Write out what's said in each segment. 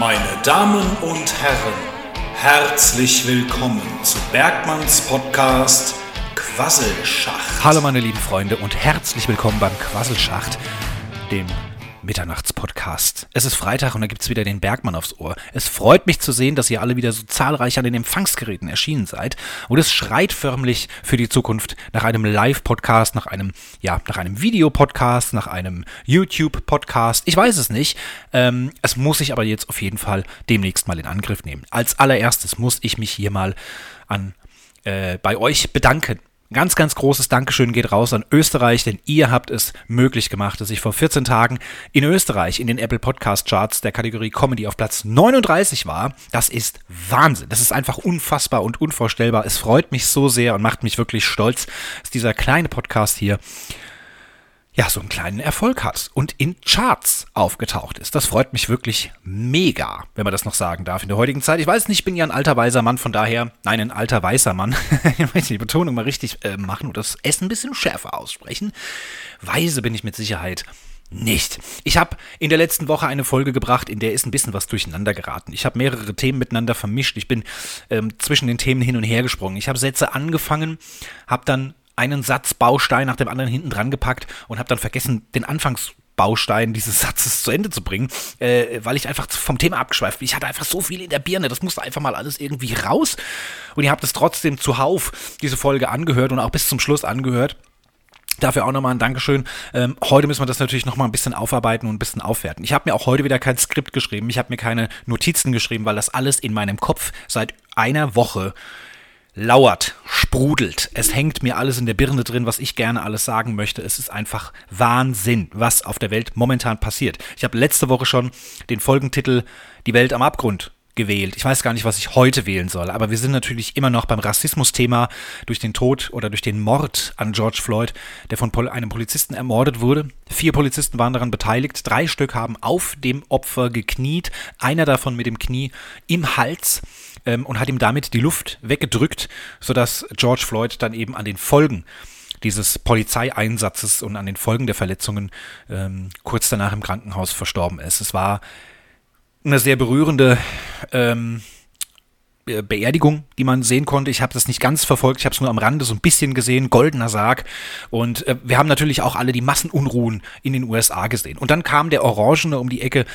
Meine Damen und Herren, herzlich willkommen zu Bergmanns Podcast Quasselschacht. Hallo meine lieben Freunde und herzlich willkommen beim Quasselschacht, dem Mitternachtspodcast. Es ist Freitag und da gibt es wieder den Bergmann aufs Ohr. Es freut mich zu sehen, dass ihr alle wieder so zahlreich an den Empfangsgeräten erschienen seid. Und es schreit förmlich für die Zukunft nach einem Live-Podcast, nach einem, ja, nach einem Videopodcast, nach einem YouTube-Podcast. Ich weiß es nicht. Ähm, es muss sich aber jetzt auf jeden Fall demnächst mal in Angriff nehmen. Als allererstes muss ich mich hier mal an äh, bei euch bedanken. Ganz, ganz großes Dankeschön geht raus an Österreich, denn ihr habt es möglich gemacht, dass ich vor 14 Tagen in Österreich in den Apple Podcast Charts der Kategorie Comedy auf Platz 39 war. Das ist Wahnsinn. Das ist einfach unfassbar und unvorstellbar. Es freut mich so sehr und macht mich wirklich stolz, dass dieser kleine Podcast hier ja, so einen kleinen Erfolg hat und in Charts aufgetaucht ist. Das freut mich wirklich mega, wenn man das noch sagen darf in der heutigen Zeit. Ich weiß nicht, ich bin ja ein alter weißer Mann, von daher, nein, ein alter weißer Mann. ich möchte die Betonung mal richtig äh, machen und das S ein bisschen schärfer aussprechen. Weise bin ich mit Sicherheit nicht. Ich habe in der letzten Woche eine Folge gebracht, in der ist ein bisschen was durcheinander geraten. Ich habe mehrere Themen miteinander vermischt. Ich bin ähm, zwischen den Themen hin und her gesprungen. Ich habe Sätze angefangen, habe dann einen Satzbaustein nach dem anderen hinten dran gepackt und habe dann vergessen, den Anfangsbaustein dieses Satzes zu Ende zu bringen, äh, weil ich einfach vom Thema abgeschweift bin. Ich hatte einfach so viel in der Birne, das musste einfach mal alles irgendwie raus. Und ihr habt es trotzdem zuhauf diese Folge angehört und auch bis zum Schluss angehört. Dafür auch nochmal ein Dankeschön. Ähm, heute müssen wir das natürlich nochmal ein bisschen aufarbeiten und ein bisschen aufwerten. Ich habe mir auch heute wieder kein Skript geschrieben. Ich habe mir keine Notizen geschrieben, weil das alles in meinem Kopf seit einer Woche lauert, sprudelt. Es hängt mir alles in der Birne drin, was ich gerne alles sagen möchte. Es ist einfach Wahnsinn, was auf der Welt momentan passiert. Ich habe letzte Woche schon den Folgentitel Die Welt am Abgrund gewählt. Ich weiß gar nicht, was ich heute wählen soll, aber wir sind natürlich immer noch beim Rassismus-Thema durch den Tod oder durch den Mord an George Floyd, der von einem Polizisten ermordet wurde. Vier Polizisten waren daran beteiligt, drei Stück haben auf dem Opfer gekniet, einer davon mit dem Knie im Hals ähm, und hat ihm damit die Luft weggedrückt, sodass George Floyd dann eben an den Folgen dieses Polizeieinsatzes und an den Folgen der Verletzungen ähm, kurz danach im Krankenhaus verstorben ist. Es war eine sehr berührende ähm, Beerdigung, die man sehen konnte. Ich habe das nicht ganz verfolgt, ich habe es nur am Rande so ein bisschen gesehen, goldener Sarg. Und äh, wir haben natürlich auch alle die Massenunruhen in den USA gesehen. Und dann kam der Orangene um die Ecke,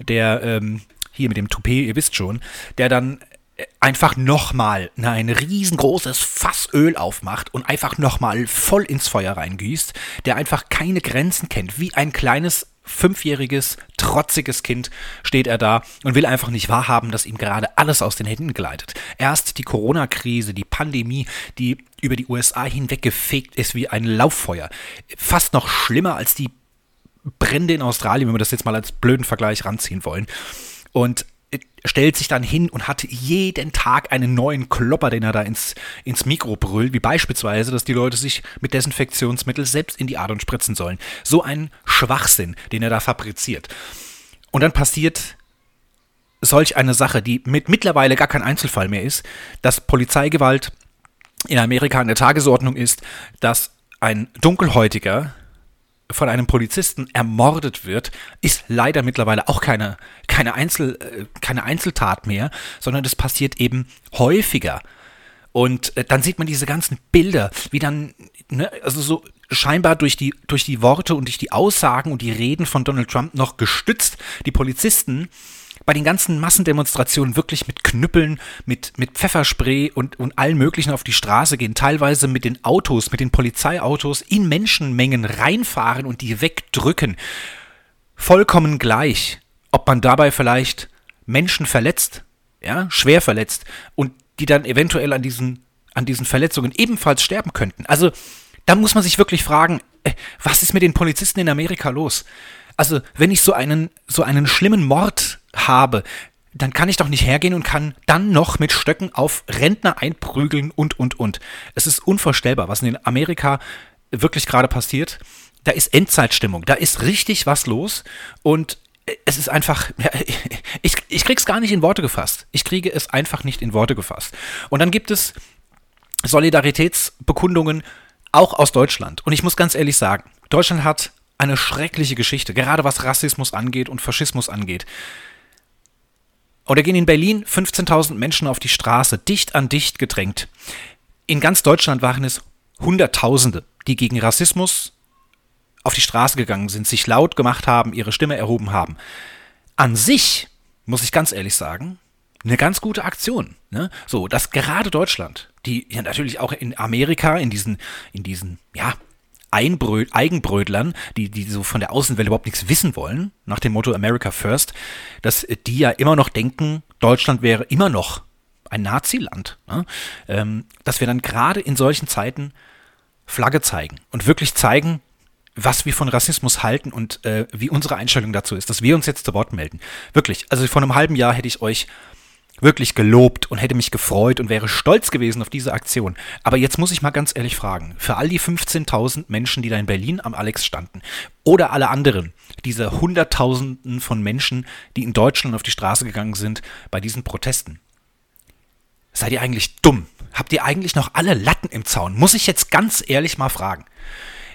der ähm, hier mit dem Toupet, ihr wisst schon, der dann einfach nochmal ein riesengroßes Fass Öl aufmacht und einfach nochmal voll ins Feuer reingießt, der einfach keine Grenzen kennt, wie ein kleines fünfjähriges, trotziges Kind steht er da und will einfach nicht wahrhaben, dass ihm gerade alles aus den Händen gleitet. Erst die Corona-Krise, die Pandemie, die über die USA hinweggefegt ist wie ein Lauffeuer. Fast noch schlimmer als die Brände in Australien, wenn wir das jetzt mal als blöden Vergleich ranziehen wollen. Und stellt sich dann hin und hat jeden Tag einen neuen Klopper, den er da ins, ins Mikro brüllt, wie beispielsweise, dass die Leute sich mit Desinfektionsmittel selbst in die Adern spritzen sollen. So ein Schwachsinn, den er da fabriziert. Und dann passiert solch eine Sache, die mit mittlerweile gar kein Einzelfall mehr ist, dass Polizeigewalt in Amerika an der Tagesordnung ist, dass ein Dunkelhäutiger von einem Polizisten ermordet wird, ist leider mittlerweile auch keine, keine, Einzel, äh, keine Einzeltat mehr, sondern das passiert eben häufiger. Und äh, dann sieht man diese ganzen Bilder, wie dann, ne, also so scheinbar durch die, durch die Worte und durch die Aussagen und die Reden von Donald Trump noch gestützt, die Polizisten bei den ganzen Massendemonstrationen wirklich mit Knüppeln, mit, mit Pfefferspray und, und allen möglichen auf die Straße gehen, teilweise mit den Autos, mit den Polizeiautos in Menschenmengen reinfahren und die wegdrücken. Vollkommen gleich, ob man dabei vielleicht Menschen verletzt, ja, schwer verletzt und die dann eventuell an diesen, an diesen Verletzungen ebenfalls sterben könnten. Also, da muss man sich wirklich fragen, äh, was ist mit den Polizisten in Amerika los? Also, wenn ich so einen, so einen schlimmen Mord habe, dann kann ich doch nicht hergehen und kann dann noch mit Stöcken auf Rentner einprügeln und, und, und. Es ist unvorstellbar, was in Amerika wirklich gerade passiert. Da ist Endzeitstimmung, da ist richtig was los und es ist einfach, ja, ich, ich krieg's gar nicht in Worte gefasst. Ich kriege es einfach nicht in Worte gefasst. Und dann gibt es Solidaritätsbekundungen auch aus Deutschland. Und ich muss ganz ehrlich sagen, Deutschland hat eine schreckliche Geschichte, gerade was Rassismus angeht und Faschismus angeht. Oder gehen in Berlin 15.000 Menschen auf die Straße, dicht an dicht gedrängt. In ganz Deutschland waren es Hunderttausende, die gegen Rassismus auf die Straße gegangen sind, sich laut gemacht haben, ihre Stimme erhoben haben. An sich, muss ich ganz ehrlich sagen, eine ganz gute Aktion. Ne? So, dass gerade Deutschland, die ja natürlich auch in Amerika, in diesen, in diesen, ja, Einbrö Eigenbrötlern, die, die so von der Außenwelt überhaupt nichts wissen wollen, nach dem Motto America First, dass die ja immer noch denken, Deutschland wäre immer noch ein Naziland. Ne? Ähm, dass wir dann gerade in solchen Zeiten Flagge zeigen und wirklich zeigen, was wir von Rassismus halten und äh, wie unsere Einstellung dazu ist, dass wir uns jetzt zu Wort melden. Wirklich, also vor einem halben Jahr hätte ich euch wirklich gelobt und hätte mich gefreut und wäre stolz gewesen auf diese Aktion. Aber jetzt muss ich mal ganz ehrlich fragen, für all die 15.000 Menschen, die da in Berlin am Alex standen, oder alle anderen, diese Hunderttausenden von Menschen, die in Deutschland auf die Straße gegangen sind bei diesen Protesten, seid ihr eigentlich dumm? Habt ihr eigentlich noch alle Latten im Zaun? Muss ich jetzt ganz ehrlich mal fragen.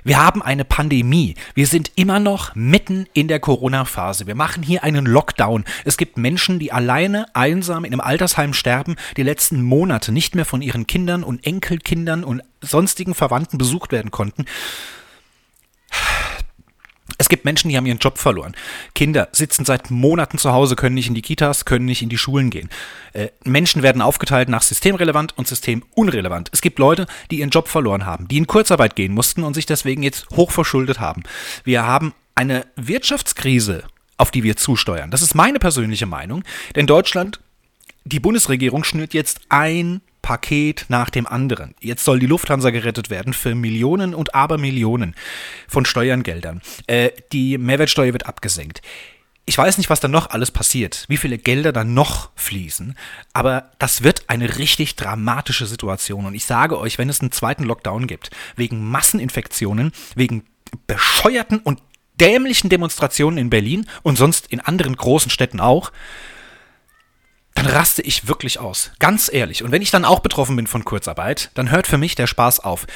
Wir haben eine Pandemie. Wir sind immer noch mitten in der Corona-Phase. Wir machen hier einen Lockdown. Es gibt Menschen, die alleine, einsam in einem Altersheim sterben, die letzten Monate nicht mehr von ihren Kindern und Enkelkindern und sonstigen Verwandten besucht werden konnten. Es gibt Menschen, die haben ihren Job verloren. Kinder sitzen seit Monaten zu Hause, können nicht in die Kitas, können nicht in die Schulen gehen. Äh, Menschen werden aufgeteilt nach systemrelevant und systemunrelevant. Es gibt Leute, die ihren Job verloren haben, die in Kurzarbeit gehen mussten und sich deswegen jetzt hochverschuldet haben. Wir haben eine Wirtschaftskrise, auf die wir zusteuern. Das ist meine persönliche Meinung, denn Deutschland die Bundesregierung schnürt jetzt ein Paket nach dem anderen. Jetzt soll die Lufthansa gerettet werden für Millionen und Abermillionen von Steuergeldern. Äh, die Mehrwertsteuer wird abgesenkt. Ich weiß nicht, was da noch alles passiert, wie viele Gelder da noch fließen, aber das wird eine richtig dramatische Situation. Und ich sage euch, wenn es einen zweiten Lockdown gibt, wegen Masseninfektionen, wegen bescheuerten und dämlichen Demonstrationen in Berlin und sonst in anderen großen Städten auch, dann raste ich wirklich aus. Ganz ehrlich. Und wenn ich dann auch betroffen bin von Kurzarbeit, dann hört für mich der Spaß auf.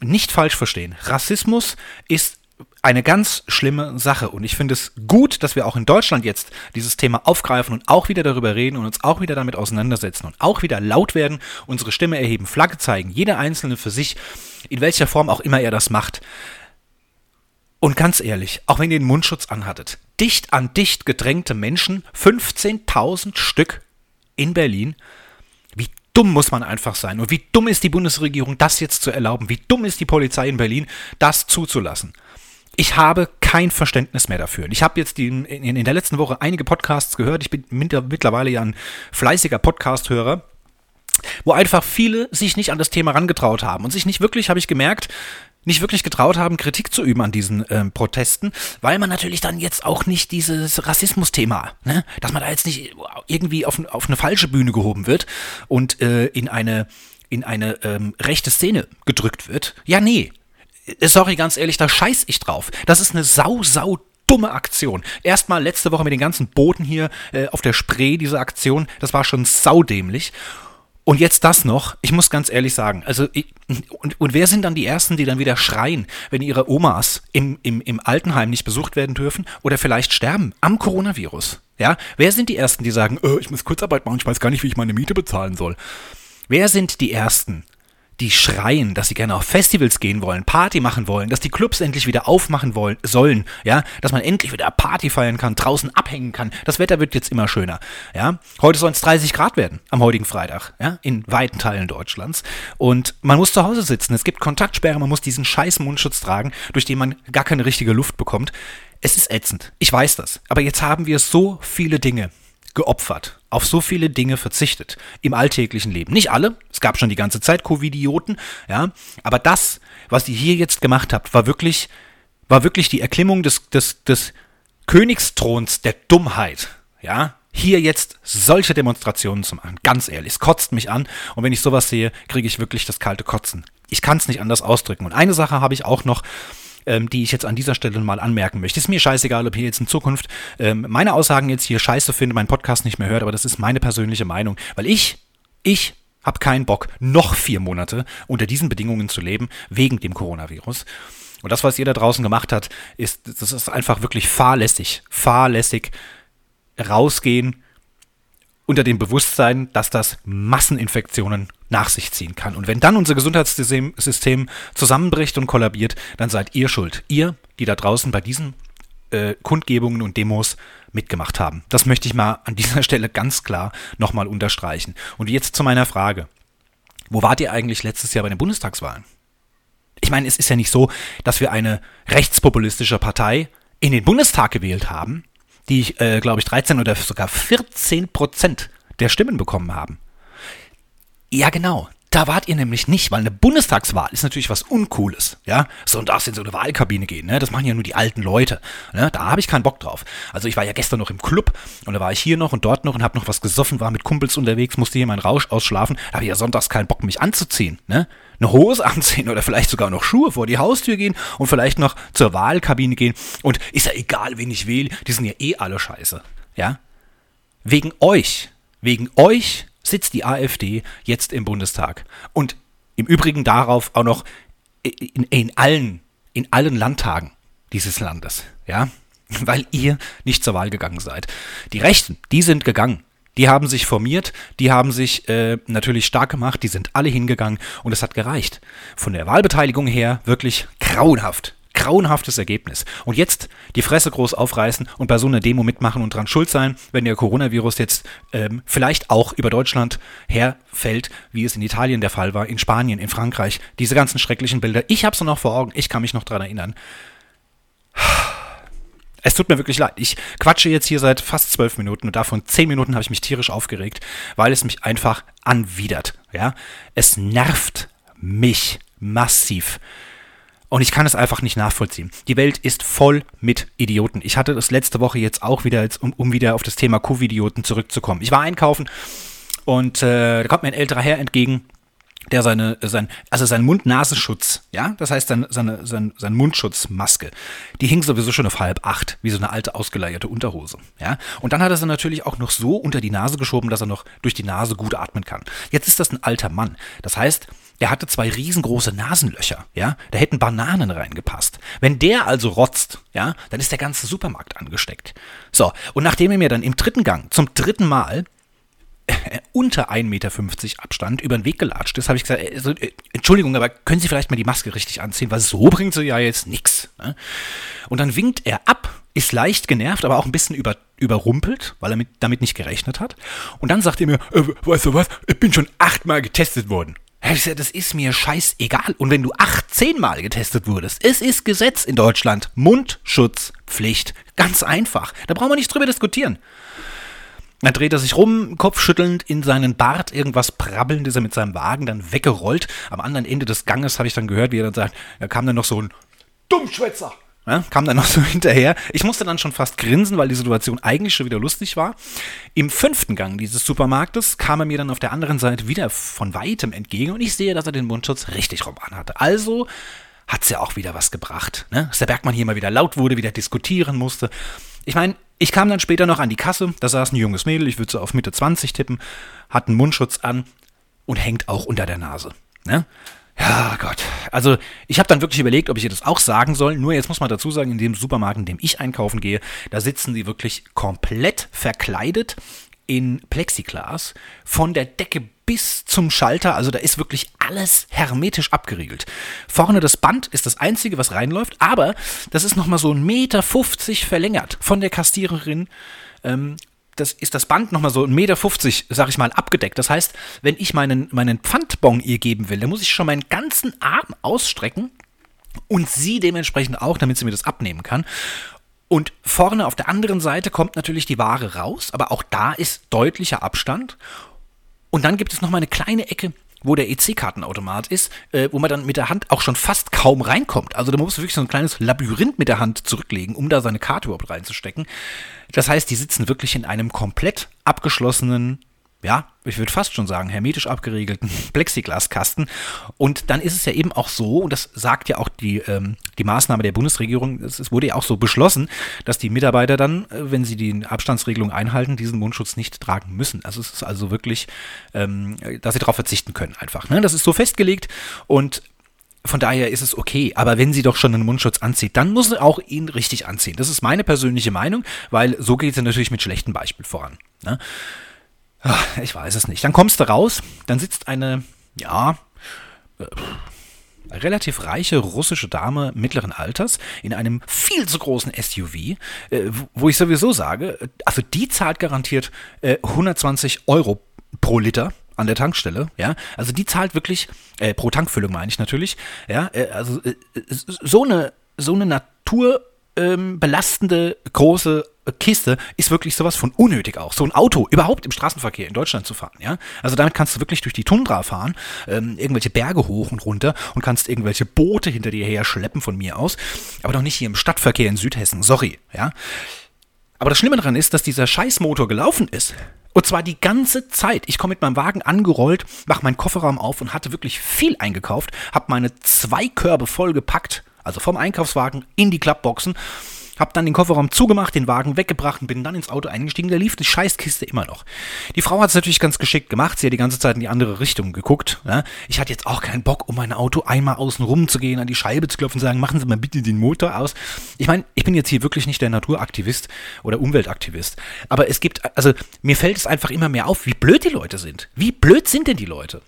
Nicht falsch verstehen. Rassismus ist eine ganz schlimme Sache. Und ich finde es gut, dass wir auch in Deutschland jetzt dieses Thema aufgreifen und auch wieder darüber reden und uns auch wieder damit auseinandersetzen und auch wieder laut werden, unsere Stimme erheben, Flagge zeigen, jeder Einzelne für sich, in welcher Form auch immer er das macht. Und ganz ehrlich, auch wenn ihr den Mundschutz anhattet, dicht an dicht gedrängte Menschen, 15.000 Stück in Berlin, wie dumm muss man einfach sein und wie dumm ist die Bundesregierung, das jetzt zu erlauben, wie dumm ist die Polizei in Berlin, das zuzulassen. Ich habe kein Verständnis mehr dafür. Ich habe jetzt in, der letzten Woche einige Podcasts gehört. Ich bin mittlerweile ja ein fleißiger Podcast-Hörer wo einfach viele sich nicht an das Thema rangetraut haben und sich nicht wirklich, habe ich gemerkt, nicht wirklich getraut haben, Kritik zu üben an diesen ähm, Protesten, weil man natürlich dann jetzt auch nicht dieses Rassismus-Thema, ne, dass man da jetzt nicht irgendwie auf, auf eine falsche Bühne gehoben wird und äh, in eine in eine ähm, rechte Szene gedrückt wird. Ja, nee. Äh, sorry, ganz ehrlich, da scheiß ich drauf. Das ist eine sau, sau dumme Aktion. Erstmal letzte Woche mit den ganzen Booten hier äh, auf der Spree, diese Aktion, das war schon saudämlich. Und jetzt das noch, ich muss ganz ehrlich sagen, also ich, und, und wer sind dann die Ersten, die dann wieder schreien, wenn ihre Omas im, im, im Altenheim nicht besucht werden dürfen oder vielleicht sterben am Coronavirus? Ja, wer sind die Ersten, die sagen, oh, ich muss Kurzarbeit machen, ich weiß gar nicht, wie ich meine Miete bezahlen soll? Wer sind die Ersten, die schreien, dass sie gerne auf Festivals gehen wollen, Party machen wollen, dass die Clubs endlich wieder aufmachen wollen, sollen, ja, dass man endlich wieder Party feiern kann, draußen abhängen kann. Das Wetter wird jetzt immer schöner, ja. Heute sollen es 30 Grad werden am heutigen Freitag, ja, in weiten Teilen Deutschlands. Und man muss zu Hause sitzen, es gibt Kontaktsperre, man muss diesen scheiß Mundschutz tragen, durch den man gar keine richtige Luft bekommt. Es ist ätzend, ich weiß das. Aber jetzt haben wir so viele Dinge, geopfert, auf so viele Dinge verzichtet im alltäglichen Leben. Nicht alle, es gab schon die ganze Zeit Covidioten, ja, aber das, was ihr hier jetzt gemacht habt, war wirklich, war wirklich die Erklimmung des, des, des Königsthrons der Dummheit, ja. Hier jetzt solche Demonstrationen zu machen, ganz ehrlich, es kotzt mich an und wenn ich sowas sehe, kriege ich wirklich das kalte Kotzen. Ich kann es nicht anders ausdrücken. Und eine Sache habe ich auch noch, ähm, die ich jetzt an dieser Stelle mal anmerken möchte. Ist mir scheißegal, ob ihr jetzt in Zukunft ähm, meine Aussagen jetzt hier scheiße findet, meinen Podcast nicht mehr hört, aber das ist meine persönliche Meinung, weil ich, ich habe keinen Bock, noch vier Monate unter diesen Bedingungen zu leben, wegen dem Coronavirus. Und das, was ihr da draußen gemacht habt, ist, das ist einfach wirklich fahrlässig, fahrlässig rausgehen, unter dem Bewusstsein, dass das Masseninfektionen nach sich ziehen kann. Und wenn dann unser Gesundheitssystem System zusammenbricht und kollabiert, dann seid ihr schuld. Ihr, die da draußen bei diesen äh, Kundgebungen und Demos mitgemacht haben. Das möchte ich mal an dieser Stelle ganz klar nochmal unterstreichen. Und jetzt zu meiner Frage. Wo wart ihr eigentlich letztes Jahr bei den Bundestagswahlen? Ich meine, es ist ja nicht so, dass wir eine rechtspopulistische Partei in den Bundestag gewählt haben, die, äh, glaube ich, 13 oder sogar 14 Prozent der Stimmen bekommen haben. Ja, genau. Da wart ihr nämlich nicht, weil eine Bundestagswahl ist natürlich was Uncooles, ja. So und darfst in so eine Wahlkabine gehen, ne? Das machen ja nur die alten Leute. Ne? Da habe ich keinen Bock drauf. Also ich war ja gestern noch im Club und da war ich hier noch und dort noch und habe noch was gesoffen, war mit Kumpels unterwegs, musste hier meinen Rausch ausschlafen. Da habe ich ja sonntags keinen Bock, mich anzuziehen, ne? Eine Hose anziehen oder vielleicht sogar noch Schuhe vor die Haustür gehen und vielleicht noch zur Wahlkabine gehen. Und ist ja egal, wen ich wähle, die sind ja eh alle scheiße, ja. Wegen euch, wegen euch sitzt die AfD jetzt im Bundestag. Und im Übrigen darauf auch noch in, in, allen, in allen Landtagen dieses Landes, ja, weil ihr nicht zur Wahl gegangen seid. Die Rechten, die sind gegangen. Die haben sich formiert, die haben sich äh, natürlich stark gemacht, die sind alle hingegangen und es hat gereicht. Von der Wahlbeteiligung her wirklich grauenhaft grauenhaftes Ergebnis. Und jetzt die Fresse groß aufreißen und bei so einer Demo mitmachen und dran schuld sein, wenn der Coronavirus jetzt ähm, vielleicht auch über Deutschland herfällt, wie es in Italien der Fall war, in Spanien, in Frankreich. Diese ganzen schrecklichen Bilder. Ich habe sie noch vor Augen. Ich kann mich noch dran erinnern. Es tut mir wirklich leid. Ich quatsche jetzt hier seit fast zwölf Minuten und davon zehn Minuten habe ich mich tierisch aufgeregt, weil es mich einfach anwidert. Ja, es nervt mich massiv. Und ich kann es einfach nicht nachvollziehen. Die Welt ist voll mit Idioten. Ich hatte das letzte Woche jetzt auch wieder, jetzt, um, um wieder auf das Thema Covid-Idioten zurückzukommen. Ich war einkaufen und äh, da kommt mir ein älterer Herr entgegen, der seine, sein, also sein Mund-Nasenschutz, ja, das heißt seine, seine, sein, sein Mundschutzmaske, die hing sowieso schon auf halb acht, wie so eine alte ausgeleierte Unterhose, ja. Und dann hat er sie natürlich auch noch so unter die Nase geschoben, dass er noch durch die Nase gut atmen kann. Jetzt ist das ein alter Mann. Das heißt, der hatte zwei riesengroße Nasenlöcher, ja, da hätten Bananen reingepasst. Wenn der also rotzt, ja, dann ist der ganze Supermarkt angesteckt. So, und nachdem er mir dann im dritten Gang zum dritten Mal unter 1,50 Meter Abstand über den Weg gelatscht ist, habe ich gesagt, also, äh, Entschuldigung, aber können Sie vielleicht mal die Maske richtig anziehen, weil so bringt sie ja jetzt nichts. Ne? Und dann winkt er ab, ist leicht genervt, aber auch ein bisschen über, überrumpelt, weil er mit, damit nicht gerechnet hat. Und dann sagt er mir, äh, weißt du was, ich bin schon achtmal getestet worden. Das ist mir scheißegal. Und wenn du 18 Mal getestet wurdest, es ist Gesetz in Deutschland. Mundschutzpflicht. Ganz einfach. Da brauchen wir nicht drüber diskutieren. Dann dreht er sich rum, kopfschüttelnd in seinen Bart, irgendwas prabbelnd ist er mit seinem Wagen dann weggerollt. Am anderen Ende des Ganges habe ich dann gehört, wie er dann sagt, da kam dann noch so ein Dummschwätzer. Ja, kam dann noch so hinterher. Ich musste dann schon fast grinsen, weil die Situation eigentlich schon wieder lustig war. Im fünften Gang dieses Supermarktes kam er mir dann auf der anderen Seite wieder von weitem entgegen und ich sehe, dass er den Mundschutz richtig rum anhatte. Also hat es ja auch wieder was gebracht. Ne? Dass der Bergmann hier mal wieder laut wurde, wieder diskutieren musste. Ich meine, ich kam dann später noch an die Kasse, da saß ein junges Mädel, ich würde so auf Mitte 20 tippen, hat einen Mundschutz an und hängt auch unter der Nase. Ne? Ja, Gott. Also, ich habe dann wirklich überlegt, ob ich ihr das auch sagen soll. Nur jetzt muss man dazu sagen, in dem Supermarkt, in dem ich einkaufen gehe, da sitzen sie wirklich komplett verkleidet in Plexiglas von der Decke bis zum Schalter. Also da ist wirklich alles hermetisch abgeriegelt. Vorne das Band ist das einzige, was reinläuft, aber das ist nochmal so ein Meter 50 verlängert von der Kassiererin ähm, das ist das Band nochmal so 1,50 Meter, sag ich mal, abgedeckt. Das heißt, wenn ich meinen, meinen Pfandbon ihr geben will, dann muss ich schon meinen ganzen Arm ausstrecken und sie dementsprechend auch, damit sie mir das abnehmen kann. Und vorne auf der anderen Seite kommt natürlich die Ware raus, aber auch da ist deutlicher Abstand. Und dann gibt es nochmal eine kleine Ecke, wo der EC-Kartenautomat ist, äh, wo man dann mit der Hand auch schon fast kaum reinkommt. Also da muss man wirklich so ein kleines Labyrinth mit der Hand zurücklegen, um da seine Karte überhaupt reinzustecken. Das heißt, die sitzen wirklich in einem komplett abgeschlossenen ja, ich würde fast schon sagen, hermetisch abgeriegelten Plexiglaskasten. Und dann ist es ja eben auch so, und das sagt ja auch die, ähm, die Maßnahme der Bundesregierung, es, es, wurde ja auch so beschlossen, dass die Mitarbeiter dann, äh, wenn sie die Abstandsregelung einhalten, diesen Mundschutz nicht tragen müssen. Also es ist also wirklich, ähm, dass sie darauf verzichten können einfach. Ne? Das ist so festgelegt und von daher ist es okay. Aber wenn sie doch schon einen Mundschutz anzieht, dann muss sie auch ihn richtig anziehen. Das ist meine persönliche Meinung, weil so geht sie natürlich mit schlechtem Beispiel voran. Ne? Ach, ich weiß es nicht. Dann kommst du raus, dann sitzt eine, ja, äh, relativ reiche russische Dame mittleren Alters in einem viel zu großen SUV, äh, wo ich sowieso sage, also die zahlt garantiert äh, 120 Euro pro Liter an der Tankstelle, ja, also die zahlt wirklich, äh, pro Tankfüllung meine ich natürlich, ja, äh, also äh, so eine, so eine naturbelastende ähm, große Kiste ist wirklich sowas von unnötig auch. So ein Auto überhaupt im Straßenverkehr in Deutschland zu fahren, ja. Also damit kannst du wirklich durch die Tundra fahren, ähm, irgendwelche Berge hoch und runter und kannst irgendwelche Boote hinter dir her schleppen von mir aus, aber doch nicht hier im Stadtverkehr in Südhessen, sorry, ja. Aber das Schlimme daran ist, dass dieser Scheißmotor gelaufen ist. Und zwar die ganze Zeit. Ich komme mit meinem Wagen angerollt, mache meinen Kofferraum auf und hatte wirklich viel eingekauft, habe meine zwei Körbe voll gepackt, also vom Einkaufswagen in die Klappboxen hab dann den Kofferraum zugemacht, den Wagen weggebracht und bin dann ins Auto eingestiegen. Da lief die Scheißkiste immer noch. Die Frau hat es natürlich ganz geschickt gemacht. Sie hat die ganze Zeit in die andere Richtung geguckt. Ja. Ich hatte jetzt auch keinen Bock, um mein Auto einmal außen rum zu gehen, an die Scheibe zu klopfen und sagen, machen Sie mal bitte den Motor aus. Ich meine, ich bin jetzt hier wirklich nicht der Naturaktivist oder Umweltaktivist. Aber es gibt, also mir fällt es einfach immer mehr auf, wie blöd die Leute sind. Wie blöd sind denn die Leute?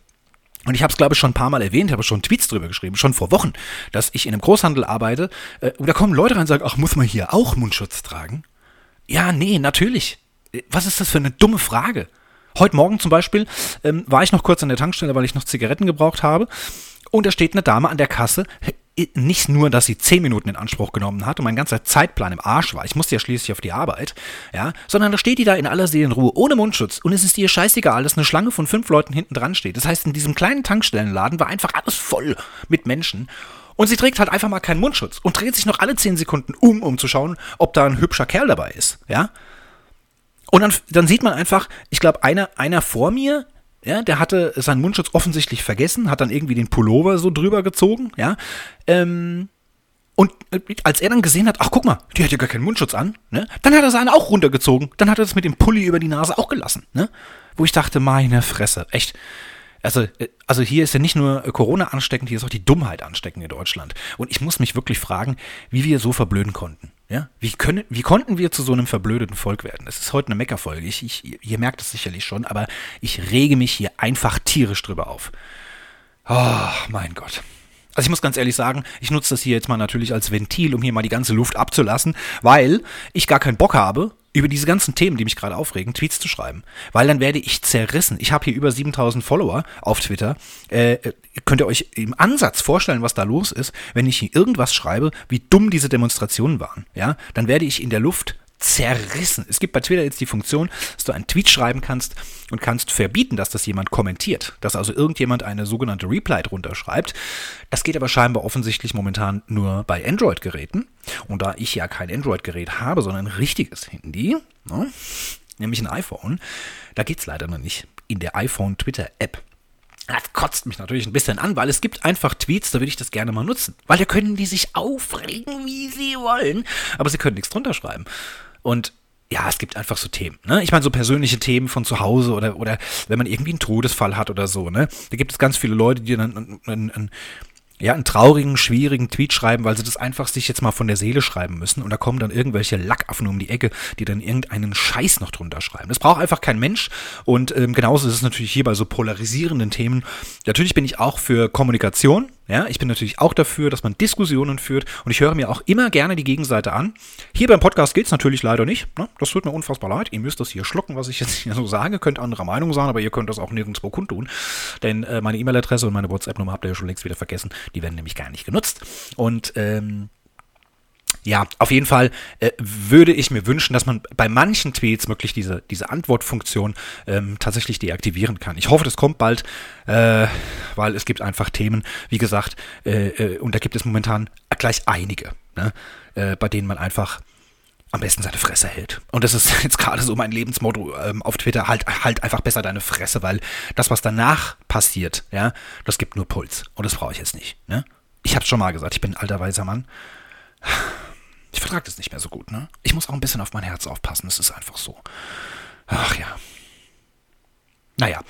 Und ich habe es, glaube ich, schon ein paar Mal erwähnt, habe schon Tweets drüber geschrieben, schon vor Wochen, dass ich in einem Großhandel arbeite. Äh, und da kommen Leute rein und sagen, ach, muss man hier auch Mundschutz tragen? Ja, nee, natürlich. Äh, was ist das für eine dumme Frage? Heute Morgen zum Beispiel ähm, war ich noch kurz an der Tankstelle, weil ich noch Zigaretten gebraucht habe. Und da steht eine Dame an der Kasse, nicht nur, dass sie zehn Minuten in Anspruch genommen hat und mein ganzer Zeitplan im Arsch war, ich musste ja schließlich auf die Arbeit, ja, sondern da steht die da in aller Seelenruhe, ohne Mundschutz und es ist ihr scheißegal, dass eine Schlange von fünf Leuten hinten dran steht. Das heißt, in diesem kleinen Tankstellenladen war einfach alles voll mit Menschen und sie trägt halt einfach mal keinen Mundschutz und dreht sich noch alle zehn Sekunden um, um zu schauen, ob da ein hübscher Kerl dabei ist, ja. Und dann, dann sieht man einfach, ich glaube, einer, einer vor mir, ja, der hatte seinen Mundschutz offensichtlich vergessen, hat dann irgendwie den Pullover so drüber gezogen, ja. Ähm, und äh, als er dann gesehen hat, ach guck mal, die hat ja gar keinen Mundschutz an, ne? Dann hat er seinen auch runtergezogen. Dann hat er das mit dem Pulli über die Nase auch gelassen, ne? Wo ich dachte, meine Fresse, echt. Also, äh, also hier ist ja nicht nur Corona ansteckend, hier ist auch die Dummheit ansteckend in Deutschland. Und ich muss mich wirklich fragen, wie wir so verblöden konnten. Ja, wie, können, wie konnten wir zu so einem verblödeten Volk werden? Das ist heute eine Meckerfolge. Ich, ich, ihr merkt es sicherlich schon, aber ich rege mich hier einfach tierisch drüber auf. Oh, mein Gott. Also ich muss ganz ehrlich sagen, ich nutze das hier jetzt mal natürlich als Ventil, um hier mal die ganze Luft abzulassen, weil ich gar keinen Bock habe, über diese ganzen Themen, die mich gerade aufregen, Tweets zu schreiben. Weil dann werde ich zerrissen. Ich habe hier über 7000 Follower auf Twitter. Äh, könnt ihr euch im Ansatz vorstellen, was da los ist, wenn ich hier irgendwas schreibe, wie dumm diese Demonstrationen waren. Ja, dann werde ich in der Luft zerrissen. Es gibt bei Twitter jetzt die Funktion, dass du einen Tweet schreiben kannst und kannst verbieten, dass das jemand kommentiert. Dass also irgendjemand eine sogenannte Reply drunter schreibt. Das geht aber scheinbar offensichtlich momentan nur bei Android-Geräten. Und da ich ja kein Android-Gerät habe, sondern ein richtiges Handy, ne, nämlich ein iPhone, da geht es leider noch nicht in der iPhone-Twitter-App. Das kotzt mich natürlich ein bisschen an, weil es gibt einfach Tweets, da würde ich das gerne mal nutzen. Weil da können die sich aufregen, wie sie wollen. Aber sie können nichts drunter schreiben. Und ja, es gibt einfach so Themen. Ne? Ich meine, so persönliche Themen von zu Hause oder, oder wenn man irgendwie einen Todesfall hat oder so. Ne? Da gibt es ganz viele Leute, die dann einen, einen, einen ja, einen traurigen, schwierigen Tweet schreiben, weil sie das einfach sich jetzt mal von der Seele schreiben müssen. Und da kommen dann irgendwelche Lackaffen um die Ecke, die dann irgendeinen Scheiß noch drunter schreiben. Das braucht einfach kein Mensch. Und ähm, genauso ist es natürlich hier bei so polarisierenden Themen. Natürlich bin ich auch für Kommunikation. Ja, ich bin natürlich auch dafür, dass man Diskussionen führt und ich höre mir auch immer gerne die Gegenseite an. Hier beim Podcast geht es natürlich leider nicht. Ne? Das tut mir unfassbar leid. Ihr müsst das hier schlucken, was ich jetzt hier so sage. Könnt anderer Meinung sein, aber ihr könnt das auch nirgendwo kundtun. Denn äh, meine E-Mail-Adresse und meine WhatsApp-Nummer habt ihr ja schon längst wieder vergessen. Die werden nämlich gar nicht genutzt. Und ähm, ja, auf jeden Fall äh, würde ich mir wünschen, dass man bei manchen Tweets wirklich diese, diese Antwortfunktion ähm, tatsächlich deaktivieren kann. Ich hoffe, das kommt bald, äh, weil es gibt einfach Themen, wie gesagt, äh, äh und da gibt es momentan gleich einige, ne, äh, bei denen man einfach am besten seine Fresse hält. Und das ist jetzt gerade so mein Lebensmotto ähm, auf Twitter, halt, halt einfach besser deine Fresse, weil das, was danach passiert, ja, das gibt nur Puls. Und das brauche ich jetzt nicht. Ne? Ich habe es schon mal gesagt, ich bin ein alter weiser Mann. Ich vertrage das nicht mehr so gut, ne? Ich muss auch ein bisschen auf mein Herz aufpassen, das ist einfach so. Ach ja. Naja.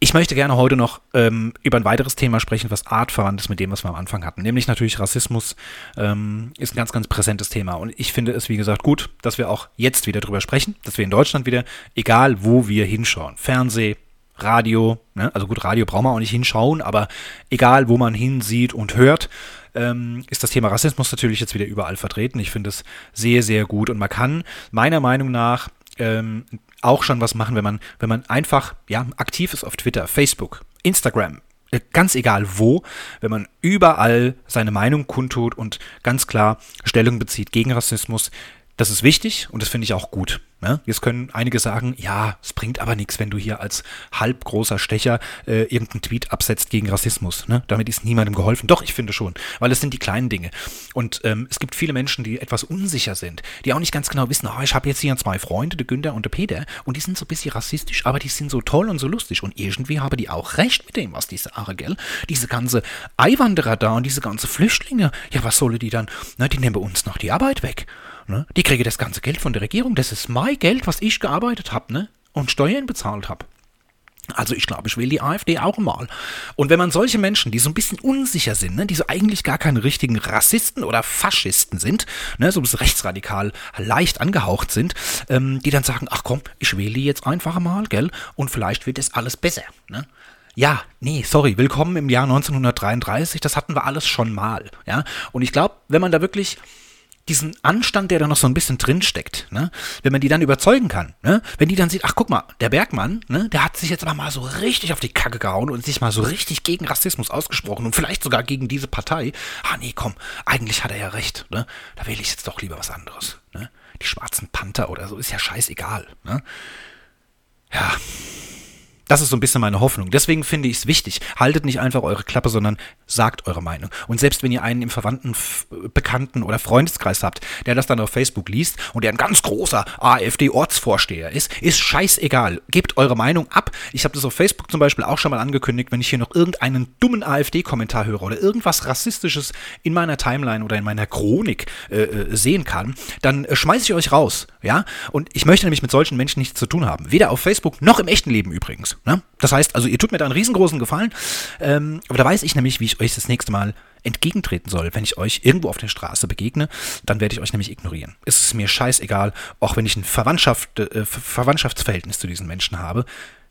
Ich möchte gerne heute noch ähm, über ein weiteres Thema sprechen, was artverwandt ist mit dem, was wir am Anfang hatten. Nämlich natürlich Rassismus ähm, ist ein ganz, ganz präsentes Thema. Und ich finde es, wie gesagt, gut, dass wir auch jetzt wieder drüber sprechen, dass wir in Deutschland wieder, egal wo wir hinschauen, Fernseh, Radio, ne? also gut, Radio brauchen wir auch nicht hinschauen, aber egal wo man hinsieht und hört, ähm, ist das Thema Rassismus natürlich jetzt wieder überall vertreten. Ich finde es sehr, sehr gut und man kann meiner Meinung nach ähm, auch schon was machen, wenn man, wenn man einfach ja, aktiv ist auf Twitter, Facebook, Instagram, äh, ganz egal wo, wenn man überall seine Meinung kundtut und ganz klar Stellung bezieht gegen Rassismus, das ist wichtig und das finde ich auch gut. Ne? Jetzt können einige sagen, ja, es bringt aber nichts, wenn du hier als halbgroßer Stecher äh, irgendeinen Tweet absetzt gegen Rassismus. Ne? Damit ist niemandem geholfen. Doch, ich finde schon, weil es sind die kleinen Dinge. Und ähm, es gibt viele Menschen, die etwas unsicher sind, die auch nicht ganz genau wissen, oh, ich habe jetzt hier zwei Freunde, der Günther und der Peter, und die sind so ein bisschen rassistisch, aber die sind so toll und so lustig. Und irgendwie haben die auch recht mit dem, was die sagen? Diese ganze Einwanderer da und diese ganze Flüchtlinge, ja, was sollen die dann? Ne, die nehmen bei uns noch die Arbeit weg. Ne? Die kriege das ganze Geld von der Regierung. Das ist mein Geld, was ich gearbeitet habe ne? und Steuern bezahlt habe. Also ich glaube, ich will die AfD auch mal. Und wenn man solche Menschen, die so ein bisschen unsicher sind, ne, die so eigentlich gar keine richtigen Rassisten oder Faschisten sind, ne, so ein bisschen rechtsradikal leicht angehaucht sind, ähm, die dann sagen, ach komm, ich wähle die jetzt einfach mal, gell, und vielleicht wird das alles besser. Ne? Ja, nee, sorry, willkommen im Jahr 1933, das hatten wir alles schon mal. Ja? Und ich glaube, wenn man da wirklich diesen Anstand, der da noch so ein bisschen drinsteckt, ne? wenn man die dann überzeugen kann, ne? wenn die dann sieht, ach guck mal, der Bergmann, ne? der hat sich jetzt aber mal so richtig auf die Kacke gehauen und sich mal so richtig gegen Rassismus ausgesprochen und vielleicht sogar gegen diese Partei. Ah nee, komm, eigentlich hat er ja recht, ne? da wähle ich jetzt doch lieber was anderes. Ne? Die schwarzen Panther oder so, ist ja scheißegal. Ne? Ja, das ist so ein bisschen meine Hoffnung. Deswegen finde ich es wichtig. Haltet nicht einfach eure Klappe, sondern sagt eure Meinung. Und selbst wenn ihr einen im Verwandten, Bekannten oder Freundeskreis habt, der das dann auf Facebook liest und der ein ganz großer AfD-Ortsvorsteher ist, ist scheißegal. Gebt eure Meinung ab. Ich habe das auf Facebook zum Beispiel auch schon mal angekündigt, wenn ich hier noch irgendeinen dummen AfD-Kommentar höre oder irgendwas Rassistisches in meiner Timeline oder in meiner Chronik äh, äh sehen kann, dann äh, schmeiße ich euch raus. Ja? Und ich möchte nämlich mit solchen Menschen nichts zu tun haben. Weder auf Facebook noch im echten Leben übrigens. Ne? Das heißt, also ihr tut mir da einen riesengroßen Gefallen, ähm, aber da weiß ich nämlich, wie ich euch das nächste Mal entgegentreten soll. Wenn ich euch irgendwo auf der Straße begegne, dann werde ich euch nämlich ignorieren. Es ist mir scheißegal, auch wenn ich ein Verwandtschaft, äh, Verwandtschaftsverhältnis zu diesen Menschen habe.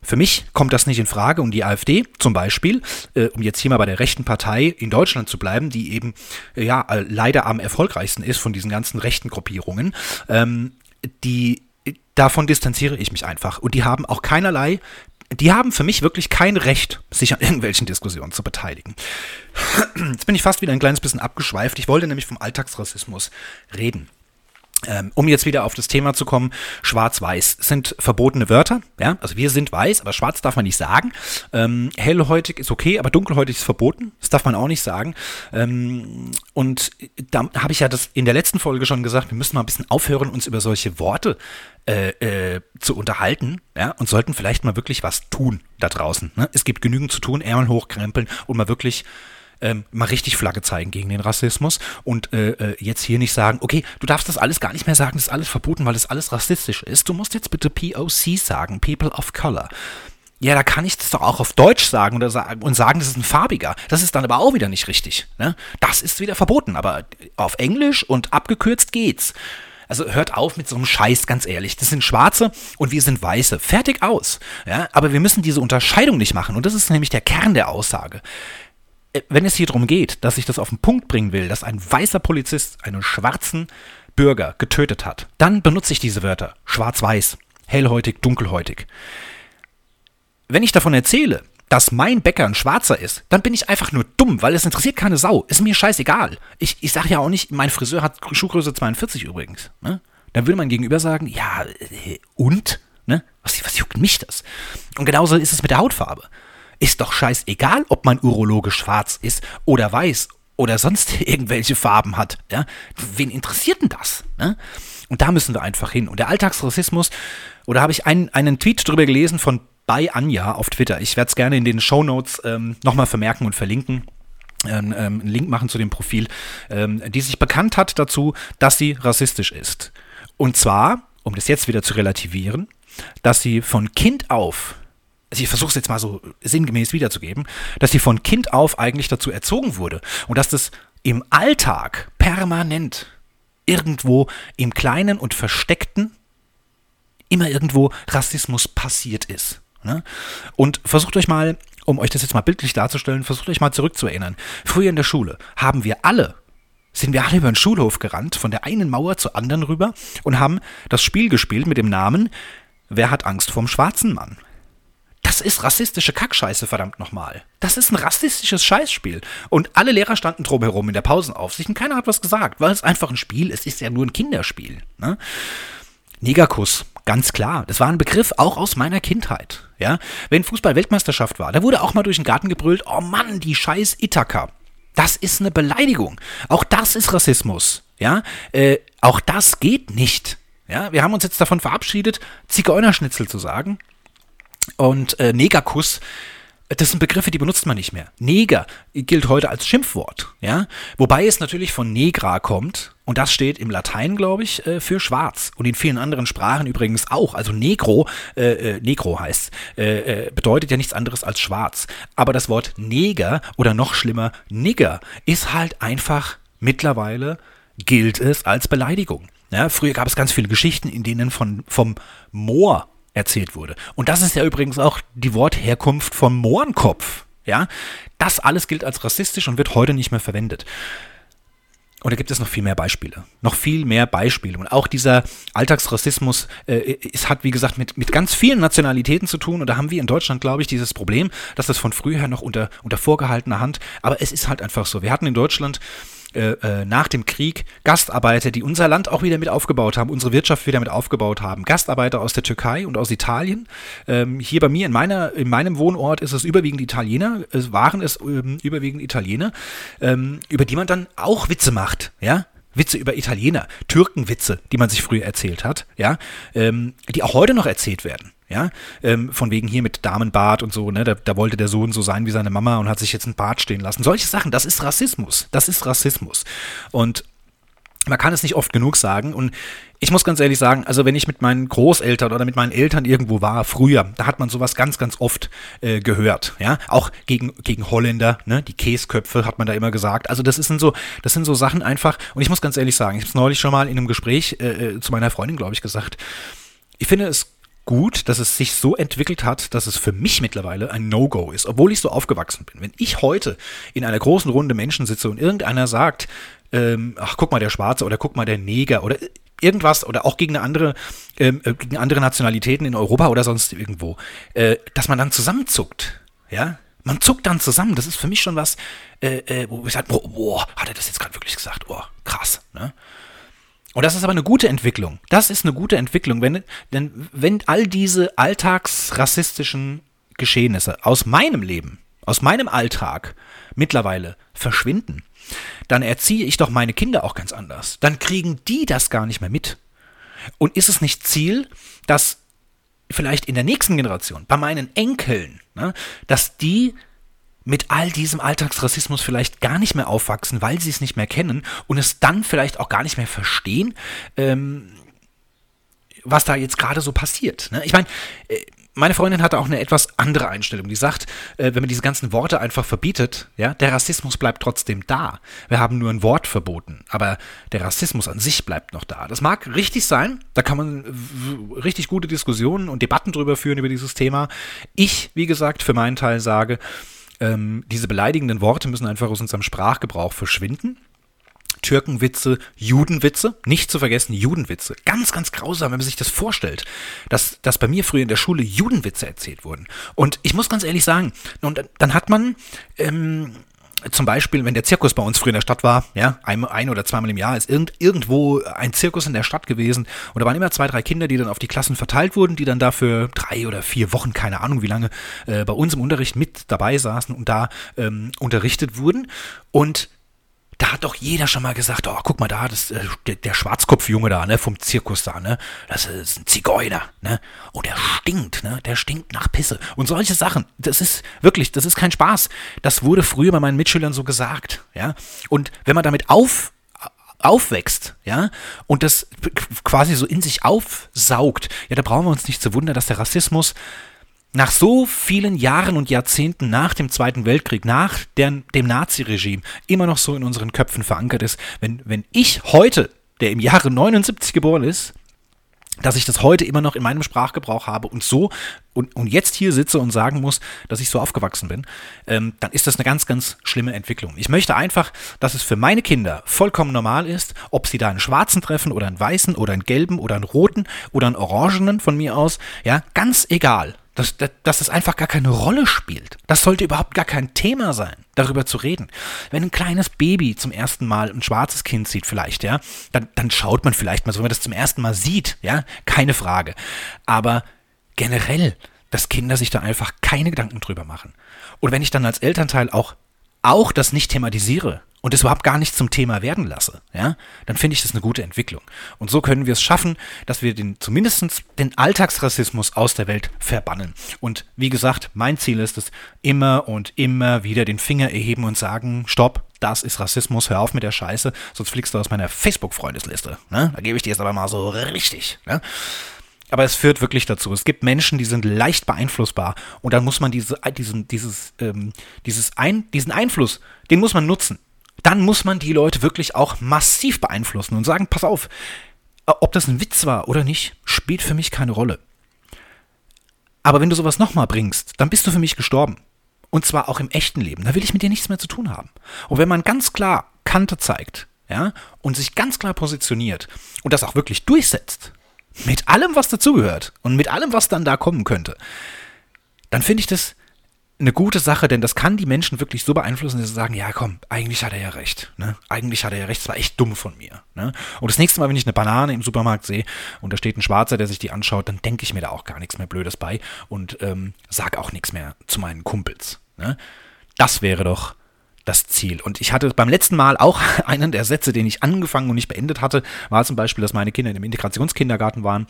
Für mich kommt das nicht in Frage und die AfD zum Beispiel, äh, um jetzt hier mal bei der rechten Partei in Deutschland zu bleiben, die eben äh, ja äh, leider am erfolgreichsten ist von diesen ganzen rechten Gruppierungen, ähm, die davon distanziere ich mich einfach. Und die haben auch keinerlei die haben für mich wirklich kein Recht, sich an irgendwelchen Diskussionen zu beteiligen. Jetzt bin ich fast wieder ein kleines bisschen abgeschweift. Ich wollte nämlich vom Alltagsrassismus reden. Ähm, um jetzt wieder auf das Thema zu kommen, schwarz-weiß sind verbotene Wörter. Ja? Also wir sind weiß, aber schwarz darf man nicht sagen. Ähm, hellhäutig ist okay, aber dunkelhäutig ist verboten. Das darf man auch nicht sagen. Ähm, und da habe ich ja das in der letzten Folge schon gesagt, wir müssen mal ein bisschen aufhören, uns über solche Worte äh, äh, zu unterhalten ja? und sollten vielleicht mal wirklich was tun da draußen. Ne? Es gibt genügend zu tun, Ärmel hochkrempeln und mal wirklich ähm, mal richtig Flagge zeigen gegen den Rassismus und äh, äh, jetzt hier nicht sagen, okay, du darfst das alles gar nicht mehr sagen, das ist alles verboten, weil das alles rassistisch ist. Du musst jetzt bitte POC sagen, People of Color. Ja, da kann ich das doch auch auf Deutsch sagen oder sagen und sagen, das ist ein farbiger. Das ist dann aber auch wieder nicht richtig. Ne? Das ist wieder verboten, aber auf Englisch und abgekürzt geht's. Also hört auf mit so einem Scheiß, ganz ehrlich. Das sind Schwarze und wir sind Weiße. Fertig aus. Ja, aber wir müssen diese Unterscheidung nicht machen. Und das ist nämlich der Kern der Aussage. Wenn es hier darum geht, dass ich das auf den Punkt bringen will, dass ein weißer Polizist einen schwarzen Bürger getötet hat, dann benutze ich diese Wörter. Schwarz-weiß, hellhäutig, dunkelhäutig. Wenn ich davon erzähle, dass mein Bäcker ein Schwarzer ist, dann bin ich einfach nur dumm, weil es interessiert keine Sau. Ist mir scheißegal. Ich, ich sage ja auch nicht, mein Friseur hat Schuhgröße 42 übrigens. Ne? Dann würde mein Gegenüber sagen, ja, äh, und? Ne? Was, was juckt mich das? Und genauso ist es mit der Hautfarbe. Ist doch scheißegal, ob mein Urologe schwarz ist oder weiß oder sonst irgendwelche Farben hat. Ja? Wen interessiert denn das? Ne? Und da müssen wir einfach hin. Und der Alltagsrassismus, oder habe ich einen, einen Tweet drüber gelesen von bei Anja auf Twitter. Ich werde es gerne in den Show Notes ähm, nochmal vermerken und verlinken. Ähm, einen Link machen zu dem Profil, ähm, die sich bekannt hat dazu, dass sie rassistisch ist. Und zwar, um das jetzt wieder zu relativieren, dass sie von Kind auf also ich versuche es jetzt mal so sinngemäß wiederzugeben, dass sie von Kind auf eigentlich dazu erzogen wurde und dass das im Alltag permanent irgendwo im Kleinen und Versteckten immer irgendwo Rassismus passiert ist. Ne? Und versucht euch mal, um euch das jetzt mal bildlich darzustellen, versucht euch mal zurückzuerinnern. Früher in der Schule haben wir alle sind wir alle über den Schulhof gerannt, von der einen Mauer zur anderen rüber und haben das Spiel gespielt mit dem Namen Wer hat Angst vorm schwarzen Mann? Das ist rassistische Kackscheiße, verdammt nochmal. Das ist ein rassistisches Scheißspiel. Und alle Lehrer standen drumherum in der Pausenaufsicht und keiner hat was gesagt, weil es einfach ein Spiel ist. Es ist ja nur ein Kinderspiel. Ne? Negerkuss, ganz klar. Das war ein Begriff auch aus meiner Kindheit. Ja? Wenn Fußball-Weltmeisterschaft war, da wurde auch mal durch den Garten gebrüllt, oh Mann, die scheiß Ithaka. Das ist eine Beleidigung. Auch das ist Rassismus. Ja? Äh, auch das geht nicht. Ja? Wir haben uns jetzt davon verabschiedet, Zigeunerschnitzel zu sagen. Und äh, Negerkuss das sind Begriffe, die benutzt man nicht mehr. Neger gilt heute als Schimpfwort, ja. Wobei es natürlich von negra kommt und das steht im Latein, glaube ich, äh, für schwarz und in vielen anderen Sprachen übrigens auch. Also negro, äh, äh, negro heißt, äh, äh, bedeutet ja nichts anderes als schwarz. Aber das Wort Neger oder noch schlimmer Nigger ist halt einfach mittlerweile gilt es als Beleidigung. Ja, früher gab es ganz viele Geschichten, in denen von, vom Moor erzählt wurde. Und das ist ja übrigens auch die Wortherkunft vom Mohrenkopf. Ja, das alles gilt als rassistisch und wird heute nicht mehr verwendet. Und da gibt es noch viel mehr Beispiele. Noch viel mehr Beispiele. Und auch dieser Alltagsrassismus, äh, es hat, wie gesagt, mit, mit ganz vielen Nationalitäten zu tun. Und da haben wir in Deutschland, glaube ich, dieses Problem, dass das von früher noch unter, unter vorgehaltener Hand, aber es ist halt einfach so. Wir hatten in Deutschland äh, äh, nach dem Krieg Gastarbeiter, die unser Land auch wieder mit aufgebaut haben, unsere Wirtschaft wieder mit aufgebaut haben. Gastarbeiter aus der Türkei und aus Italien. Ähm, hier bei mir in, meiner, in meinem Wohnort ist es überwiegend Italiener, es waren es ähm, überwiegend Italiener, ähm, über die man dann auch Witze macht, ja. Witze über Italiener, Türkenwitze, die man sich früher erzählt hat, ja, ähm, die auch heute noch erzählt werden ja, ähm, von wegen hier mit Damenbart und so, ne, da, da, wollte der Sohn so sein wie seine Mama und hat sich jetzt ein Bart stehen lassen. Solche Sachen, das ist Rassismus, das ist Rassismus. Und man kann es nicht oft genug sagen. Und ich muss ganz ehrlich sagen, also wenn ich mit meinen Großeltern oder mit meinen Eltern irgendwo war, früher, da hat man sowas ganz, ganz oft äh, gehört, ja, auch gegen, gegen Holländer, ne, die Käsköpfe hat man da immer gesagt, also das sind so, das sind so Sachen einfach. Und ich muss ganz ehrlich sagen, ich habe es neulich schon mal in einem Gespräch äh, äh zu meiner Freundin, glaube ich, gesagt, ich finde es gut, dass es sich so entwickelt hat, dass es für mich mittlerweile ein No-Go ist, obwohl ich so aufgewachsen bin. Wenn ich heute in einer großen Runde Menschen sitze und irgendeiner sagt, ähm, ach guck mal der Schwarze oder guck mal der Neger oder irgendwas oder auch gegen eine andere, ähm, äh, gegen andere Nationalitäten in Europa oder sonst irgendwo, äh, dass man dann zusammenzuckt, ja, man zuckt dann zusammen. Das ist für mich schon was, äh, äh, wo ich sage, boah, boah, hat er das jetzt gerade wirklich gesagt? Oh, krass, ne? Und das ist aber eine gute Entwicklung. Das ist eine gute Entwicklung, wenn, denn wenn all diese alltagsrassistischen Geschehnisse aus meinem Leben, aus meinem Alltag mittlerweile verschwinden, dann erziehe ich doch meine Kinder auch ganz anders. Dann kriegen die das gar nicht mehr mit. Und ist es nicht Ziel, dass vielleicht in der nächsten Generation, bei meinen Enkeln, ne, dass die mit all diesem Alltagsrassismus vielleicht gar nicht mehr aufwachsen, weil sie es nicht mehr kennen und es dann vielleicht auch gar nicht mehr verstehen, ähm, was da jetzt gerade so passiert. Ne? Ich meine, äh, meine Freundin hatte auch eine etwas andere Einstellung. Die sagt, äh, wenn man diese ganzen Worte einfach verbietet, ja, der Rassismus bleibt trotzdem da. Wir haben nur ein Wort verboten, aber der Rassismus an sich bleibt noch da. Das mag richtig sein, da kann man richtig gute Diskussionen und Debatten drüber führen über dieses Thema. Ich, wie gesagt, für meinen Teil sage, ähm, diese beleidigenden Worte müssen einfach aus unserem Sprachgebrauch verschwinden. Türkenwitze, Judenwitze, nicht zu vergessen Judenwitze. Ganz, ganz grausam, wenn man sich das vorstellt, dass, dass bei mir früher in der Schule Judenwitze erzählt wurden. Und ich muss ganz ehrlich sagen, und dann hat man ähm, zum Beispiel, wenn der Zirkus bei uns früher in der Stadt war, ja, ein, ein oder zweimal im Jahr ist irgend, irgendwo ein Zirkus in der Stadt gewesen und da waren immer zwei, drei Kinder, die dann auf die Klassen verteilt wurden, die dann dafür drei oder vier Wochen, keine Ahnung wie lange, äh, bei uns im Unterricht mit dabei saßen und da ähm, unterrichtet wurden. Und da hat doch jeder schon mal gesagt, oh, guck mal da, das, äh, der, der Schwarzkopfjunge da, ne, vom Zirkus da, ne, das ist ein Zigeuner, ne, oh, der stinkt, ne, der stinkt nach Pisse und solche Sachen, das ist wirklich, das ist kein Spaß. Das wurde früher bei meinen Mitschülern so gesagt, ja, und wenn man damit auf aufwächst, ja, und das quasi so in sich aufsaugt, ja, da brauchen wir uns nicht zu wundern, dass der Rassismus nach so vielen Jahren und Jahrzehnten nach dem Zweiten Weltkrieg, nach der, dem Naziregime, immer noch so in unseren Köpfen verankert ist, wenn, wenn ich heute, der im Jahre 79 geboren ist, dass ich das heute immer noch in meinem Sprachgebrauch habe und so und, und jetzt hier sitze und sagen muss, dass ich so aufgewachsen bin, ähm, dann ist das eine ganz, ganz schlimme Entwicklung. Ich möchte einfach, dass es für meine Kinder vollkommen normal ist, ob sie da einen schwarzen treffen oder einen weißen oder einen gelben oder einen roten oder einen orangenen von mir aus, ja, ganz egal dass, dass, dass es einfach gar keine Rolle spielt. Das sollte überhaupt gar kein Thema sein, darüber zu reden. Wenn ein kleines Baby zum ersten Mal ein schwarzes Kind sieht, vielleicht, ja, dann, dann schaut man vielleicht mal so, wenn man das zum ersten Mal sieht, ja, keine Frage. Aber generell, dass Kinder sich da einfach keine Gedanken drüber machen. Und wenn ich dann als Elternteil auch, auch das nicht thematisiere, und es überhaupt gar nicht zum Thema werden lasse, ja, dann finde ich das eine gute Entwicklung. Und so können wir es schaffen, dass wir den, zumindest den Alltagsrassismus aus der Welt verbannen. Und wie gesagt, mein Ziel ist es, immer und immer wieder den Finger erheben und sagen, stopp, das ist Rassismus, hör auf mit der Scheiße, sonst fliegst du aus meiner Facebook-Freundesliste. Ne? Da gebe ich dir jetzt aber mal so richtig. Ne? Aber es führt wirklich dazu. Es gibt Menschen, die sind leicht beeinflussbar und dann muss man diese, diesen, dieses, ähm, dieses ein, diesen Einfluss, den muss man nutzen dann muss man die Leute wirklich auch massiv beeinflussen und sagen, pass auf, äh, ob das ein Witz war oder nicht, spielt für mich keine Rolle. Aber wenn du sowas nochmal bringst, dann bist du für mich gestorben. Und zwar auch im echten Leben. Da will ich mit dir nichts mehr zu tun haben. Und wenn man ganz klar Kante zeigt, ja, und sich ganz klar positioniert und das auch wirklich durchsetzt, mit allem, was dazugehört und mit allem, was dann da kommen könnte, dann finde ich das eine gute Sache, denn das kann die Menschen wirklich so beeinflussen, dass sie sagen, ja komm, eigentlich hat er ja recht. Ne? Eigentlich hat er ja recht, es war echt dumm von mir. Ne? Und das nächste Mal, wenn ich eine Banane im Supermarkt sehe und da steht ein Schwarzer, der sich die anschaut, dann denke ich mir da auch gar nichts mehr Blödes bei und ähm, sag auch nichts mehr zu meinen Kumpels. Ne? Das wäre doch das Ziel. Und ich hatte beim letzten Mal auch einen der Sätze, den ich angefangen und nicht beendet hatte, war zum Beispiel, dass meine Kinder in einem Integrationskindergarten waren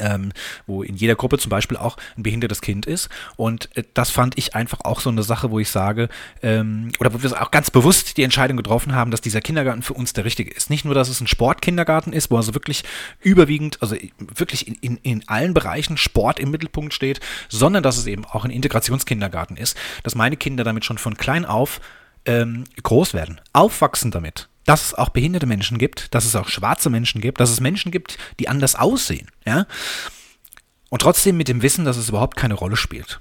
ähm, wo in jeder Gruppe zum Beispiel auch ein behindertes Kind ist. Und äh, das fand ich einfach auch so eine Sache, wo ich sage, ähm, oder wo wir auch ganz bewusst die Entscheidung getroffen haben, dass dieser Kindergarten für uns der richtige ist. Nicht nur, dass es ein Sportkindergarten ist, wo also wirklich überwiegend, also wirklich in, in, in allen Bereichen Sport im Mittelpunkt steht, sondern dass es eben auch ein Integrationskindergarten ist, dass meine Kinder damit schon von klein auf ähm, groß werden, aufwachsen damit dass es auch behinderte Menschen gibt, dass es auch schwarze Menschen gibt, dass es Menschen gibt, die anders aussehen, ja. Und trotzdem mit dem Wissen, dass es überhaupt keine Rolle spielt.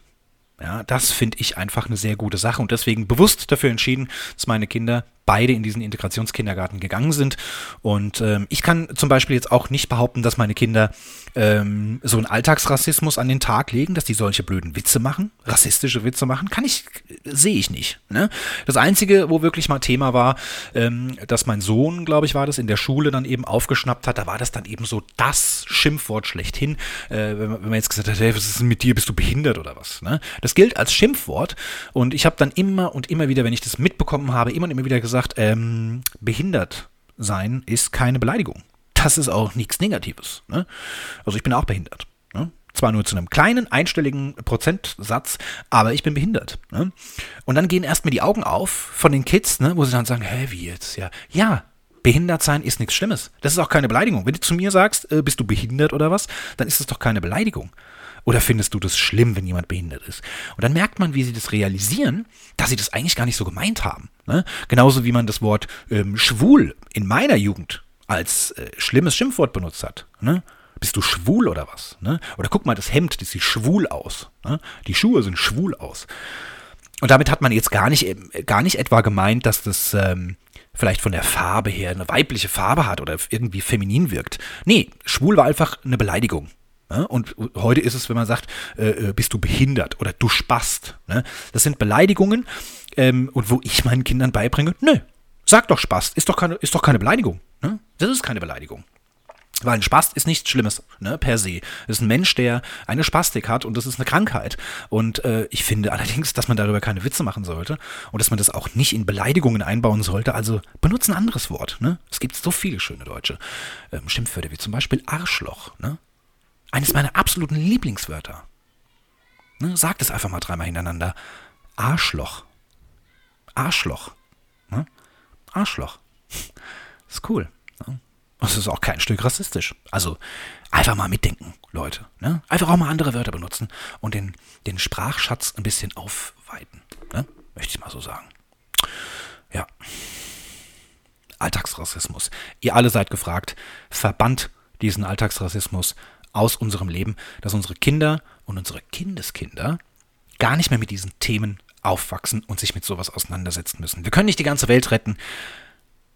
Ja, das finde ich einfach eine sehr gute Sache und deswegen bewusst dafür entschieden, dass meine Kinder beide in diesen Integrationskindergarten gegangen sind. Und ähm, ich kann zum Beispiel jetzt auch nicht behaupten, dass meine Kinder ähm, so einen Alltagsrassismus an den Tag legen, dass die solche blöden Witze machen, rassistische Witze machen, kann ich, sehe ich nicht. Ne? Das Einzige, wo wirklich mal Thema war, ähm, dass mein Sohn, glaube ich, war das, in der Schule dann eben aufgeschnappt hat, da war das dann eben so das Schimpfwort schlechthin, äh, wenn, man, wenn man jetzt gesagt hat, hey, was ist denn mit dir, bist du behindert oder was? Ne? Das gilt als Schimpfwort und ich habe dann immer und immer wieder, wenn ich das mitbekommen habe, immer und immer wieder gesagt, gesagt, ähm, behindert sein ist keine Beleidigung. Das ist auch nichts Negatives. Ne? Also ich bin auch behindert. Ne? Zwar nur zu einem kleinen, einstelligen Prozentsatz, aber ich bin behindert. Ne? Und dann gehen erstmal die Augen auf von den Kids, ne, wo sie dann sagen, hä, wie jetzt? Ja, ja, behindert sein ist nichts Schlimmes. Das ist auch keine Beleidigung. Wenn du zu mir sagst, äh, bist du behindert oder was, dann ist das doch keine Beleidigung. Oder findest du das schlimm, wenn jemand behindert ist? Und dann merkt man, wie sie das realisieren, dass sie das eigentlich gar nicht so gemeint haben. Ne? Genauso wie man das Wort ähm, schwul in meiner Jugend als äh, schlimmes Schimpfwort benutzt hat. Ne? Bist du schwul oder was? Ne? Oder guck mal, das Hemd, das sieht schwul aus. Ne? Die Schuhe sind schwul aus. Und damit hat man jetzt gar nicht, äh, gar nicht etwa gemeint, dass das ähm, vielleicht von der Farbe her eine weibliche Farbe hat oder irgendwie feminin wirkt. Nee, schwul war einfach eine Beleidigung. Und heute ist es, wenn man sagt, äh, äh, bist du behindert oder du spast. Ne? Das sind Beleidigungen ähm, und wo ich meinen Kindern beibringe, nö, sag doch Spast, ist doch keine, ist doch keine Beleidigung. Ne? Das ist keine Beleidigung. Weil ein Spast ist nichts Schlimmes, ne, per se. Das ist ein Mensch, der eine Spastik hat und das ist eine Krankheit. Und äh, ich finde allerdings, dass man darüber keine Witze machen sollte und dass man das auch nicht in Beleidigungen einbauen sollte. Also benutze ein anderes Wort. Ne? Es gibt so viele schöne deutsche ähm, Schimpfwörter, wie zum Beispiel Arschloch. Ne? Eines meiner absoluten Lieblingswörter. Ne, sagt es einfach mal dreimal hintereinander. Arschloch. Arschloch. Ne? Arschloch. Ist cool. Ne? Es ist auch kein Stück rassistisch. Also einfach mal mitdenken, Leute. Ne? Einfach auch mal andere Wörter benutzen und den, den Sprachschatz ein bisschen aufweiten. Ne? Möchte ich mal so sagen. Ja. Alltagsrassismus. Ihr alle seid gefragt, verbannt diesen Alltagsrassismus aus unserem Leben, dass unsere Kinder und unsere Kindeskinder gar nicht mehr mit diesen Themen aufwachsen und sich mit sowas auseinandersetzen müssen. Wir können nicht die ganze Welt retten,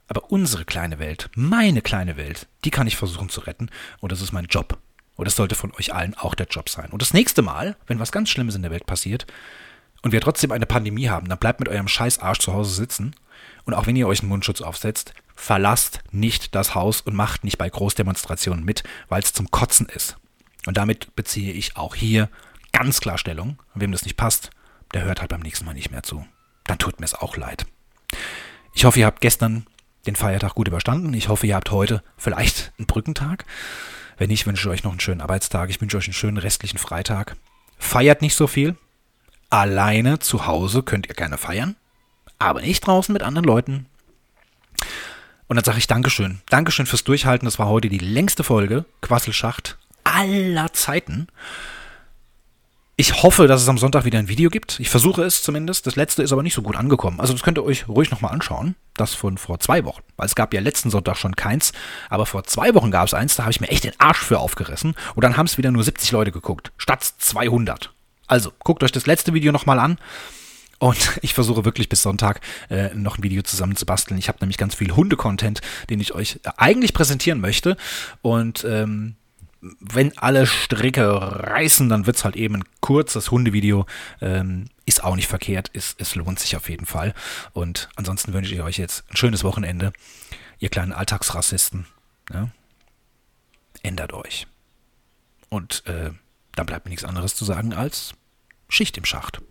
aber unsere kleine Welt, meine kleine Welt, die kann ich versuchen zu retten und das ist mein Job. Und das sollte von euch allen auch der Job sein. Und das nächste Mal, wenn was ganz Schlimmes in der Welt passiert und wir trotzdem eine Pandemie haben, dann bleibt mit eurem scheiß Arsch zu Hause sitzen und auch wenn ihr euch einen Mundschutz aufsetzt, verlasst nicht das Haus und macht nicht bei Großdemonstrationen mit, weil es zum Kotzen ist. Und damit beziehe ich auch hier ganz klar Stellung. Wem das nicht passt, der hört halt beim nächsten Mal nicht mehr zu. Dann tut mir es auch leid. Ich hoffe, ihr habt gestern den Feiertag gut überstanden. Ich hoffe, ihr habt heute vielleicht einen Brückentag. Wenn nicht, wünsche ich euch noch einen schönen Arbeitstag. Ich wünsche euch einen schönen restlichen Freitag. Feiert nicht so viel. Alleine zu Hause könnt ihr gerne feiern, aber nicht draußen mit anderen Leuten. Und dann sage ich Dankeschön. Dankeschön fürs Durchhalten. Das war heute die längste Folge Quasselschacht aller Zeiten. Ich hoffe, dass es am Sonntag wieder ein Video gibt. Ich versuche es zumindest. Das letzte ist aber nicht so gut angekommen. Also das könnt ihr euch ruhig nochmal anschauen. Das von vor zwei Wochen. Weil es gab ja letzten Sonntag schon keins. Aber vor zwei Wochen gab es eins. Da habe ich mir echt den Arsch für aufgerissen. Und dann haben es wieder nur 70 Leute geguckt. Statt 200. Also guckt euch das letzte Video nochmal an. Und ich versuche wirklich bis Sonntag äh, noch ein Video zusammen zu basteln. Ich habe nämlich ganz viel Hunde-Content, den ich euch eigentlich präsentieren möchte. Und ähm, wenn alle Stricke reißen, dann wird es halt eben ein kurzes Hundevideo. Ähm, ist auch nicht verkehrt, ist, es lohnt sich auf jeden Fall. Und ansonsten wünsche ich euch jetzt ein schönes Wochenende, ihr kleinen Alltagsrassisten. Ja? Ändert euch. Und äh, dann bleibt mir nichts anderes zu sagen als Schicht im Schacht.